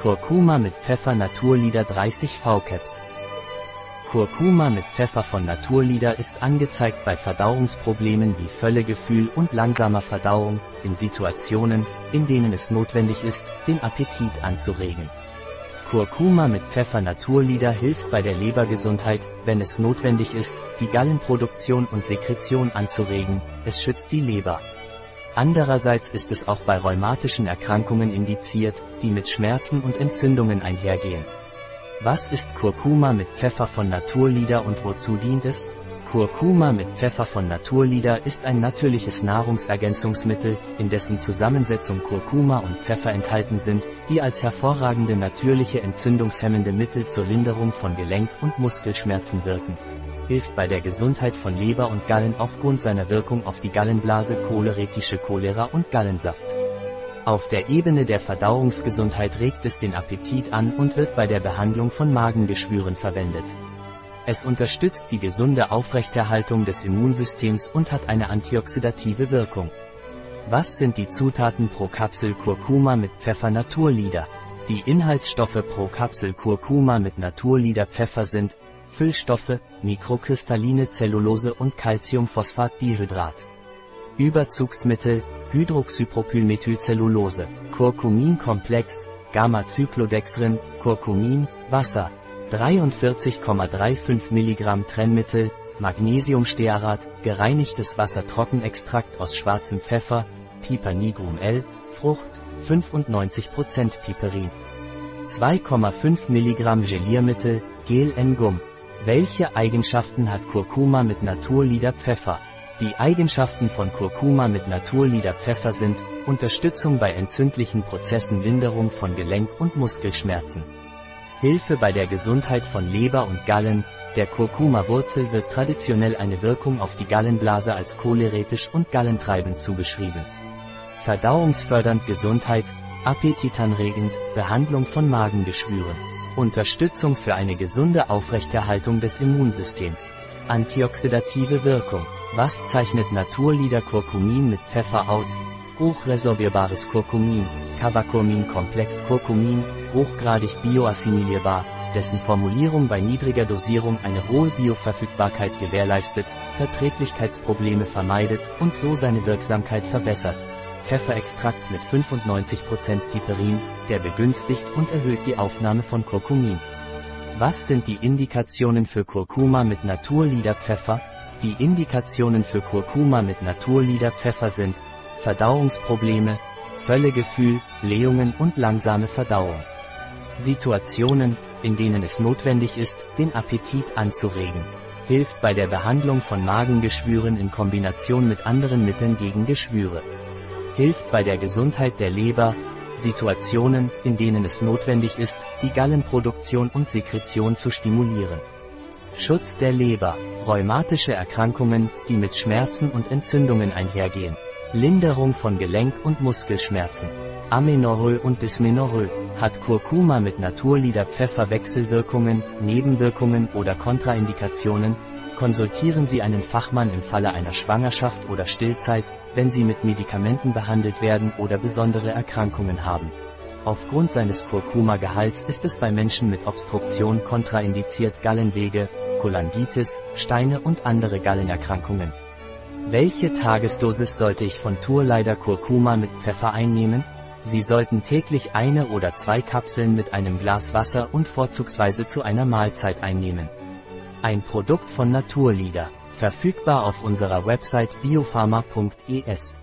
Kurkuma mit Pfeffer Naturlieder 30 V-Caps. Kurkuma mit Pfeffer von Naturlieder ist angezeigt bei Verdauungsproblemen wie Völlegefühl und langsamer Verdauung, in Situationen, in denen es notwendig ist, den Appetit anzuregen. Kurkuma mit Pfeffer Naturlieder hilft bei der Lebergesundheit, wenn es notwendig ist, die Gallenproduktion und Sekretion anzuregen, es schützt die Leber. Andererseits ist es auch bei rheumatischen Erkrankungen indiziert, die mit Schmerzen und Entzündungen einhergehen. Was ist Kurkuma mit Pfeffer von Naturlieder und wozu dient es? Kurkuma mit Pfeffer von Naturlieder ist ein natürliches Nahrungsergänzungsmittel, in dessen Zusammensetzung Kurkuma und Pfeffer enthalten sind, die als hervorragende natürliche entzündungshemmende Mittel zur Linderung von Gelenk- und Muskelschmerzen wirken. Hilft bei der Gesundheit von Leber und Gallen aufgrund seiner Wirkung auf die Gallenblase choleretische Cholera und Gallensaft. Auf der Ebene der Verdauungsgesundheit regt es den Appetit an und wird bei der Behandlung von Magengeschwüren verwendet. Es unterstützt die gesunde Aufrechterhaltung des Immunsystems und hat eine antioxidative Wirkung. Was sind die Zutaten pro Kapsel Kurkuma mit Pfeffer Naturlieder? Die Inhaltsstoffe pro Kapsel Kurkuma mit Naturlieder Pfeffer sind Füllstoffe, mikrokristalline Zellulose und Calciumphosphatdihydrat. Überzugsmittel, Hydroxypropylmethylcellulose, Curcuminkomplex, Gamma-Cyclodextrin, Curcumin, Wasser, 43,35 mg Trennmittel, Magnesiumstearat, gereinigtes Wassertrockenextrakt aus schwarzem Pfeffer, Piper nigrum L, Frucht, 95% Piperin. 2,5 mg Geliermittel, Gel N-Gum. Welche Eigenschaften hat Kurkuma mit Naturlieder Pfeffer? Die Eigenschaften von Kurkuma mit Naturlieder Pfeffer sind Unterstützung bei entzündlichen Prozessen Linderung von Gelenk- und Muskelschmerzen. Hilfe bei der Gesundheit von Leber und Gallen, der Kurkuma-Wurzel wird traditionell eine Wirkung auf die Gallenblase als choleretisch und gallentreibend zugeschrieben. Verdauungsfördernd Gesundheit, appetitanregend, Behandlung von Magengeschwüren. Unterstützung für eine gesunde Aufrechterhaltung des Immunsystems. Antioxidative Wirkung. Was zeichnet Naturlieder Kurkumin mit Pfeffer aus? Hochresorbierbares Kurkumin, Cavacomin-Komplex Kurkumin, hochgradig bioassimilierbar, dessen Formulierung bei niedriger Dosierung eine hohe Bioverfügbarkeit gewährleistet, Verträglichkeitsprobleme vermeidet und so seine Wirksamkeit verbessert. Pfefferextrakt mit 95% Piperin, der begünstigt und erhöht die Aufnahme von Kurkumin. Was sind die Indikationen für Kurkuma mit Naturliederpfeffer? Die Indikationen für Kurkuma mit Naturliederpfeffer sind Verdauungsprobleme, Völlegefühl, Blähungen und langsame Verdauung. Situationen, in denen es notwendig ist, den Appetit anzuregen. Hilft bei der Behandlung von Magengeschwüren in Kombination mit anderen Mitteln gegen Geschwüre. Hilft bei der Gesundheit der Leber, Situationen, in denen es notwendig ist, die Gallenproduktion und Sekretion zu stimulieren. Schutz der Leber, rheumatische Erkrankungen, die mit Schmerzen und Entzündungen einhergehen. Linderung von Gelenk- und Muskelschmerzen. Amenorrhoe und Dysmenorrhoe. Hat Kurkuma mit Naturlieder Wechselwirkungen, Nebenwirkungen oder Kontraindikationen? Konsultieren Sie einen Fachmann im Falle einer Schwangerschaft oder Stillzeit, wenn Sie mit Medikamenten behandelt werden oder besondere Erkrankungen haben. Aufgrund seines Kurkuma-Gehalts ist es bei Menschen mit Obstruktion kontraindiziert Gallenwege, Cholangitis, Steine und andere Gallenerkrankungen. Welche Tagesdosis sollte ich von Tourleider Kurkuma mit Pfeffer einnehmen? Sie sollten täglich eine oder zwei Kapseln mit einem Glas Wasser und vorzugsweise zu einer Mahlzeit einnehmen. Ein Produkt von Naturlieder. Verfügbar auf unserer Website biopharma.es.